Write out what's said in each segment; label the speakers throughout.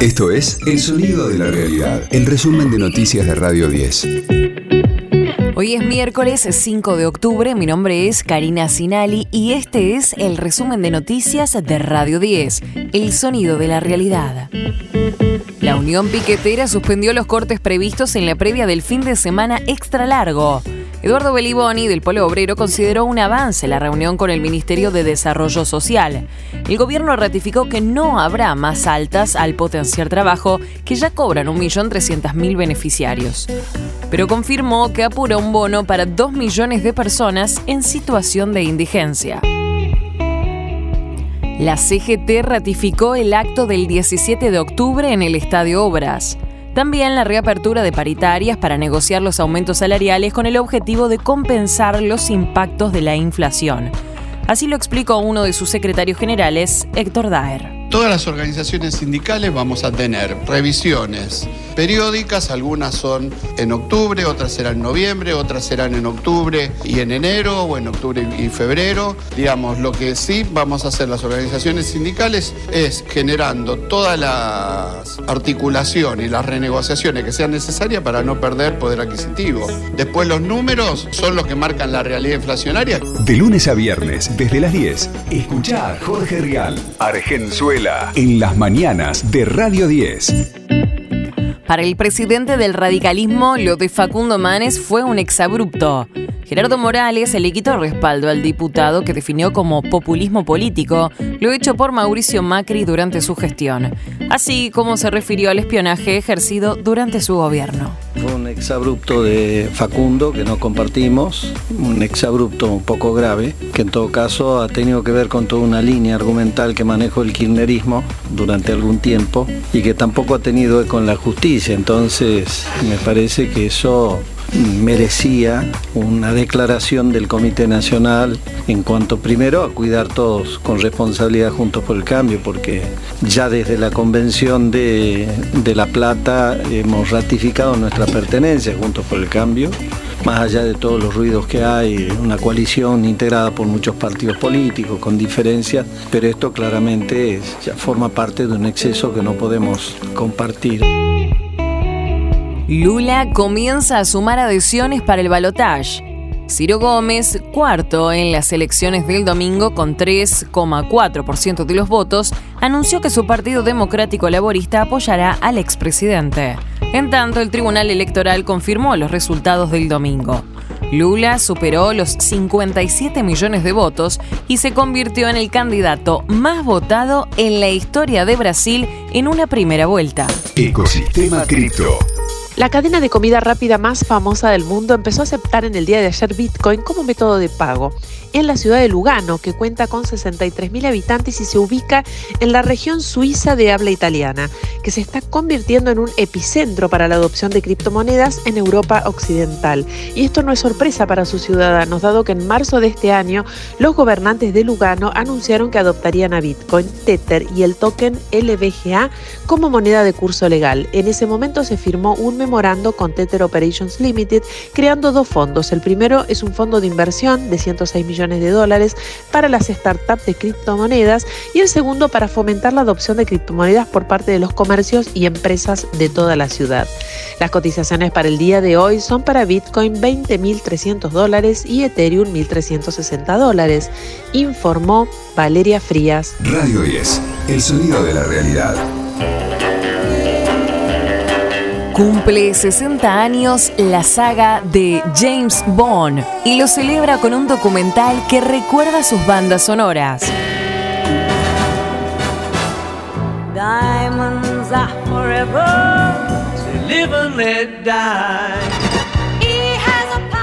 Speaker 1: Esto es El Sonido de la Realidad, el resumen de noticias de Radio 10.
Speaker 2: Hoy es miércoles 5 de octubre, mi nombre es Karina Sinali y este es el resumen de noticias de Radio 10, El Sonido de la Realidad. La Unión Piquetera suspendió los cortes previstos en la previa del fin de semana extra largo. Eduardo Beliboni del Polo Obrero consideró un avance la reunión con el Ministerio de Desarrollo Social. El gobierno ratificó que no habrá más altas al potenciar trabajo, que ya cobran 1.300.000 beneficiarios. Pero confirmó que apura un bono para 2 millones de personas en situación de indigencia. La CGT ratificó el acto del 17 de octubre en el Estadio Obras. También la reapertura de paritarias para negociar los aumentos salariales con el objetivo de compensar los impactos de la inflación. Así lo explicó uno de sus secretarios generales, Héctor Daer.
Speaker 3: Todas las organizaciones sindicales vamos a tener revisiones periódicas, algunas son en octubre, otras serán en noviembre, otras serán en octubre y en enero o en octubre y febrero. Digamos, lo que sí vamos a hacer las organizaciones sindicales es generando todas las articulaciones y las renegociaciones que sean necesarias para no perder poder adquisitivo. Después los números son los que marcan la realidad inflacionaria.
Speaker 1: De lunes a viernes, desde las 10, escucha a Jorge Rial, Argenzuela, en las mañanas de Radio 10.
Speaker 2: Para el presidente del radicalismo, lo de Facundo Manes fue un exabrupto. Gerardo Morales le quitó respaldo al diputado que definió como populismo político lo hecho por Mauricio Macri durante su gestión, así como se refirió al espionaje ejercido durante su gobierno.
Speaker 4: Exabrupto de Facundo que no compartimos, un exabrupto un poco grave, que en todo caso ha tenido que ver con toda una línea argumental que manejó el kirchnerismo durante algún tiempo y que tampoco ha tenido eco en la justicia. Entonces me parece que eso merecía una declaración del Comité Nacional en cuanto primero a cuidar todos con responsabilidad juntos por el cambio, porque ya desde la convención de, de La Plata hemos ratificado nuestra pertenencia juntos por el cambio más allá de todos los ruidos que hay, una coalición integrada por muchos partidos políticos con diferencias, pero esto claramente ya forma parte de un exceso que no podemos compartir.
Speaker 2: Lula comienza a sumar adhesiones para el balotaje. Ciro Gómez, cuarto en las elecciones del domingo con 3,4% de los votos, anunció que su Partido Democrático Laborista apoyará al expresidente. En tanto, el Tribunal Electoral confirmó los resultados del domingo. Lula superó los 57 millones de votos y se convirtió en el candidato más votado en la historia de Brasil en una primera vuelta.
Speaker 1: Ecosistema Cripto.
Speaker 5: La cadena de comida rápida más famosa del mundo empezó a aceptar en el día de ayer Bitcoin como método de pago en la ciudad de Lugano, que cuenta con 63.000 habitantes y se ubica en la región suiza de habla italiana, que se está convirtiendo en un epicentro para la adopción de criptomonedas en Europa Occidental. Y esto no es sorpresa para sus ciudadanos, dado que en marzo de este año los gobernantes de Lugano anunciaron que adoptarían a Bitcoin, Tether y el token LBGA como moneda de curso legal. En ese momento se firmó un memorando con Tether Operations Limited, creando dos fondos. El primero es un fondo de inversión de 106 millones de dólares para las startups de criptomonedas y el segundo para fomentar la adopción de criptomonedas por parte de los comercios y empresas de toda la ciudad. Las cotizaciones para el día de hoy son para Bitcoin 20.300 dólares y Ethereum 1.360 dólares, informó Valeria Frías.
Speaker 1: Radio 10, el sonido de la realidad.
Speaker 2: Cumple 60 años la saga de James Bond y lo celebra con un documental que recuerda sus bandas sonoras.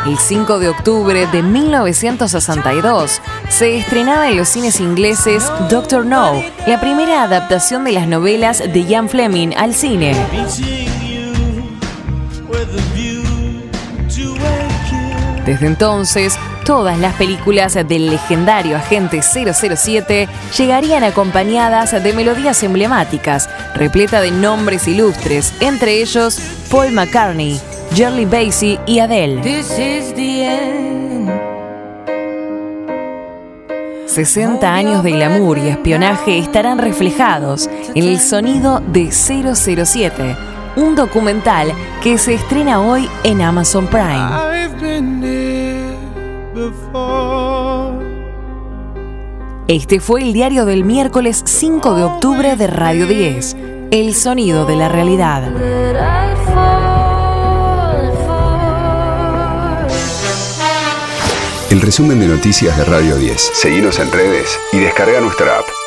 Speaker 2: El 5 de octubre de 1962 se estrenaba en los cines ingleses Doctor No, la primera adaptación de las novelas de Ian Fleming al cine. Desde entonces, todas las películas del legendario agente 007 llegarían acompañadas de melodías emblemáticas, repleta de nombres ilustres, entre ellos Paul McCartney, Shirley Bassey y Adele. 60 años de glamour y espionaje estarán reflejados en el sonido de 007, un documental que se estrena hoy en Amazon Prime. Este fue el diario del miércoles 5 de octubre de Radio 10, El sonido de la realidad.
Speaker 1: El resumen de noticias de Radio 10. Seguimos en redes y descarga nuestra app.